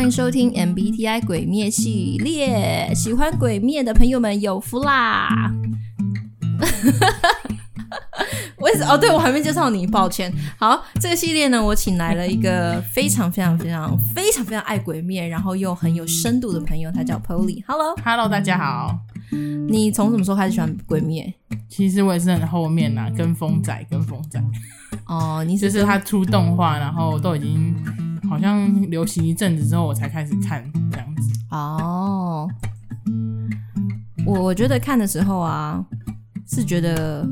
欢迎收听 MBTI 鬼灭系列，喜欢鬼灭的朋友们有福啦！我也是哦，对，我还没介绍你，抱歉。好，这个系列呢，我请来了一个非常非常非常非常非常爱鬼灭，然后又很有深度的朋友，他叫 Polly。Hello，Hello，大家好。你从什么时候开始喜欢鬼灭？其实我也是很后面呐，跟风仔，跟风仔。哦，你是就是他出动画，然后都已经好像流行一阵子之后，我才开始看这样子。哦，我我觉得看的时候啊，是觉得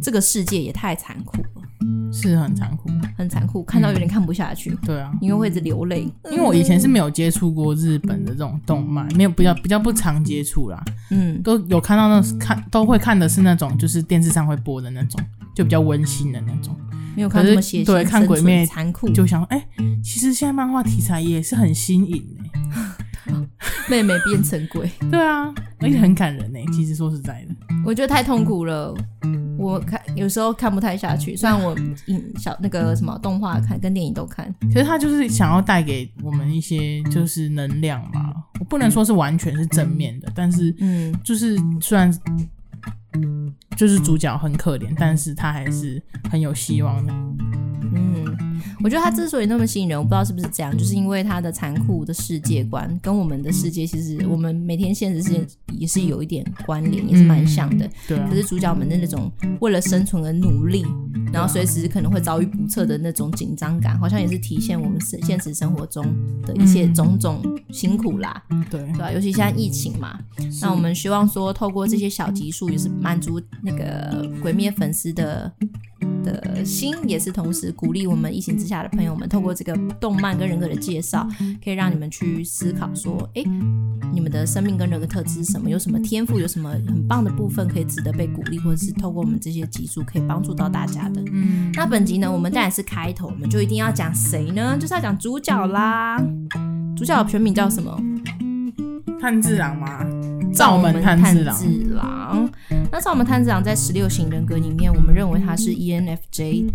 这个世界也太残酷了，是很残酷，很残酷，看到有点看不下去。嗯、对啊，因为会一直流泪。因为我以前是没有接触过日本的这种动漫，没有比较比较不常接触啦。嗯，都有看到那看都会看的是那种，就是电视上会播的那种。就比较温馨的那种，没有看这么血腥，对，看鬼灭残酷，就想哎、欸，其实现在漫画题材也是很新颖哎，妹妹变成鬼，对啊，而且很感人哎，其实说实在的，我觉得太痛苦了，我看有时候看不太下去，虽然我影小那个什么动画看跟电影都看，可是他就是想要带给我们一些就是能量嘛，我不能说是完全是正面的，但是嗯，就是虽然。就是主角很可怜，但是他还是很有希望的。嗯，我觉得他之所以那么吸引人，我不知道是不是这样，就是因为他的残酷的世界观跟我们的世界，其实我们每天现实世界也是有一点关联，也是蛮像的。对啊。可是主角们的那种为了生存而努力，然后随时可能会遭遇不测的那种紧张感，好像也是体现我们现现实生活中的一些种种辛苦啦。对对吧？尤其现在疫情嘛，那我们希望说透过这些小集数，也是满足那个鬼灭粉丝的。的心也是同时鼓励我们疫情之下的朋友们，透过这个动漫跟人格的介绍，可以让你们去思考说，哎，你们的生命跟人格特质是什么？有什么天赋？有什么很棒的部分可以值得被鼓励，或者是透过我们这些集数可以帮助到大家的。嗯，那本集呢，我们当然是开头，我们就一定要讲谁呢？就是要讲主角啦。主角的全名叫什么？炭治郎吗？灶门炭治郎。那在我们探子长在十六型人格里面，我们认为他是 ENFJ，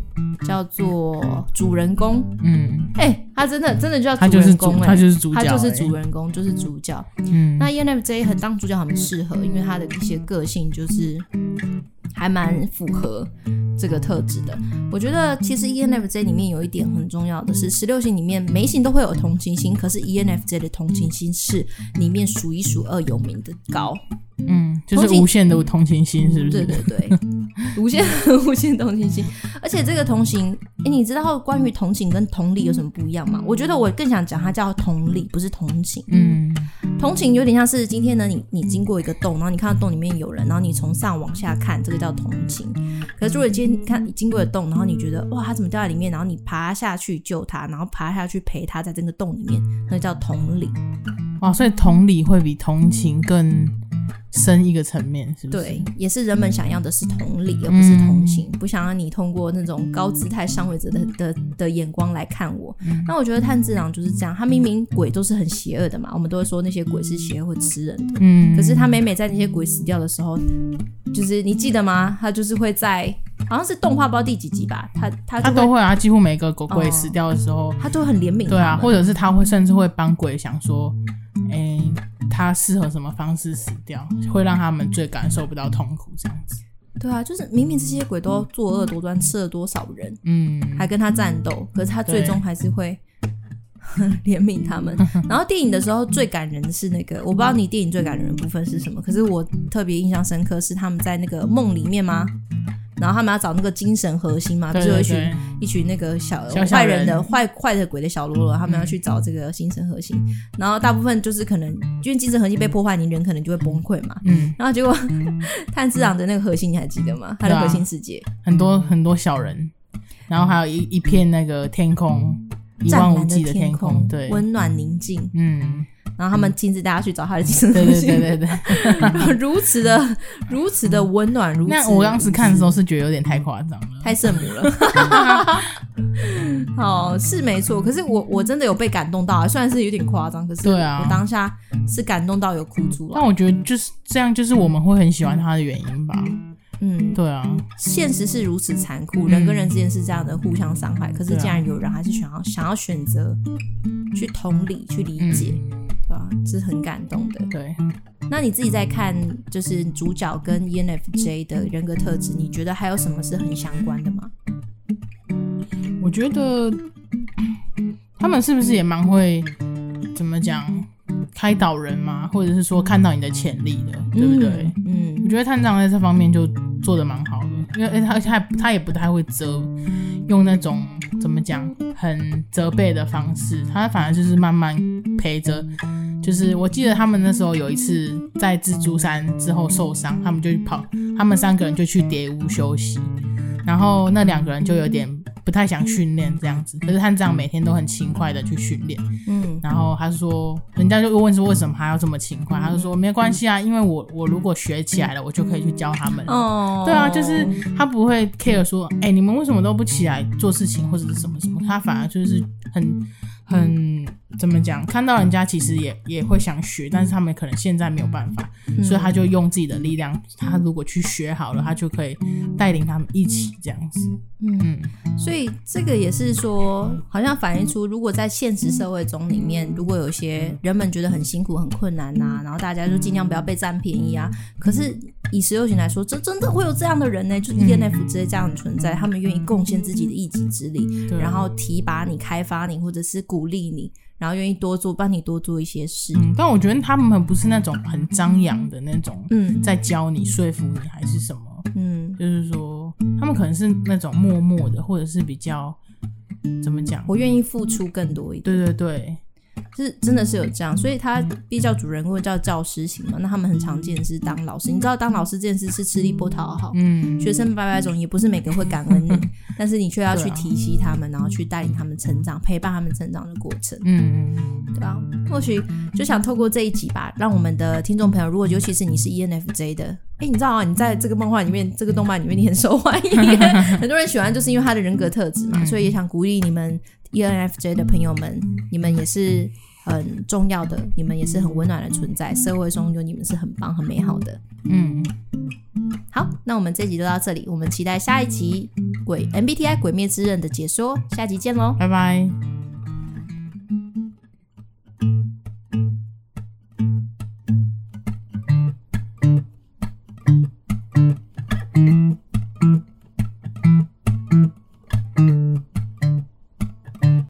叫做主人公。嗯，哎、欸，他真的真的叫主人公哎，他就是主，他就是主人公，就是主角。嗯，那 ENFJ 很当主角很适合，因为他的一些个性就是还蛮符合这个特质的。我觉得其实 ENFJ 里面有一点很重要的是，十六型里面每一型都会有同情心，可是 ENFJ 的同情心是里面数一数二有名的高。嗯，就是无限的同情心，是不是？对对对，无限 无限同情心。而且这个同情，哎，你知道关于同情跟同理有什么不一样吗？我觉得我更想讲它叫同理，不是同情。嗯，同情有点像是今天呢，你你经过一个洞，然后你看到洞里面有人，然后你从上往下看，这个叫同情。可是如果今天你看你经过了洞，然后你觉得哇，他怎么掉在里面？然后你爬下去救他，然后爬下去陪他在这个洞里面，那叫同理。哇，所以同理会比同情更。深一个层面，是不是？对，也是人们想要的是同理，而不是同情，嗯、不想让你通过那种高姿态上位者的的的眼光来看我。嗯、那我觉得炭治郎就是这样，他明明鬼都是很邪恶的嘛，我们都会说那些鬼是邪恶会吃人的。嗯，可是他每每在那些鬼死掉的时候，就是你记得吗？他就是会在好像是动画不知道第几集吧，他他他都会啊，几乎每个鬼鬼死掉的时候，哦、他都很怜悯。对啊，或者是他会甚至会帮鬼想说。他适合什么方式死掉，会让他们最感受不到痛苦，这样子。对啊，就是明明这些鬼都作恶多端，吃了多少人，嗯，还跟他战斗，可是他最终还是会 怜悯他们。然后电影的时候最感人的是那个，我不知道你电影最感人的部分是什么，可是我特别印象深刻是他们在那个梦里面吗？然后他们要找那个精神核心嘛，就是一群一群那个小坏人的坏坏的鬼的小喽啰，他们要去找这个精神核心。嗯、然后大部分就是可能因为精神核心被破坏，你人可能就会崩溃嘛。嗯。然后结果炭治郎的那个核心你还记得吗？他的核心世界、啊、很多很多小人，然后还有一一片那个天空，一望无际的天空，对，温暖宁静。嗯。然后他们亲自带他去找他的精神核心，对对对对对，如此的如此的温暖，如此。那我当时看的时候是觉得有点太夸张了，太圣母了。哦，是没错，可是我我真的有被感动到啊，虽然是有点夸张，可是对啊，我当下是感动到有哭出来。但我觉得就是这样，就是我们会很喜欢他的原因吧。嗯，对啊，现实是如此残酷，人跟人之间是这样的互相伤害，可是既然有人还是想要想要选择。去同理、去理解？是很感动的。对，那你自己在看，就是主角跟 ENFJ 的人格特质，你觉得还有什么是很相关的吗？我觉得他们是不是也蛮会怎么讲开导人嘛，或者是说看到你的潜力的，对不对？嗯，嗯我觉得探长在这方面就做的蛮好的，因为他他他也不太会责用那种怎么讲很责备的方式，他反而就是慢慢陪着。就是我记得他们那时候有一次在蜘蛛山之后受伤，他们就去跑，他们三个人就去蝶屋休息，然后那两个人就有点。不太想训练这样子，可是他这样每天都很勤快的去训练。嗯，然后他说，人家就问说为什么他要这么勤快，他就说没关系啊，因为我我如果学起来了，我就可以去教他们。哦，对啊，就是他不会 care 说，哎、欸，你们为什么都不起来做事情或者是什么什么，他反而就是很很怎么讲，看到人家其实也也会想学，但是他们可能现在没有办法，所以他就用自己的力量，他如果去学好了，他就可以带领他们一起这样子。嗯，所以这个也是说，好像反映出，如果在现实社会中里面，如果有些人们觉得很辛苦、很困难呐、啊，然后大家就尽量不要被占便宜啊。可是以十六型来说，这真的会有这样的人呢？就是 ENFJ 这样的存在，他们愿意贡献自己的一己之力，然后提拔你、开发你，或者是鼓励你，然后愿意多做，帮你多做一些事。嗯，但我觉得他们不是那种很张扬的那种，嗯，在教你、说服你还是什么，嗯，就是说。他们可能是那种默默的，或者是比较怎么讲？我愿意付出更多一点。对对对。是真的是有这样，所以他比较主人公叫教师型嘛。那他们很常见是当老师，你知道当老师这件事是吃力不讨好，嗯，学生百百种，也不是每个会感恩你，但是你却要去提携他们，然后去带领他们成长，陪伴他们成长的过程，嗯嗯，对吧？或许就想透过这一集吧，让我们的听众朋友，如果尤其是你是 ENFJ 的，哎、欸，你知道啊，你在这个漫画里面，这个动漫里面你很受欢迎，很多人喜欢，就是因为他的人格特质嘛，所以也想鼓励你们。ENFJ 的朋友们，你们也是很重要的，你们也是很温暖的存在，社会中有你们是很棒、很美好的。嗯，好，那我们这集就到这里，我们期待下一集《鬼 MBTI 鬼灭之刃》的解说，下集见喽，拜拜。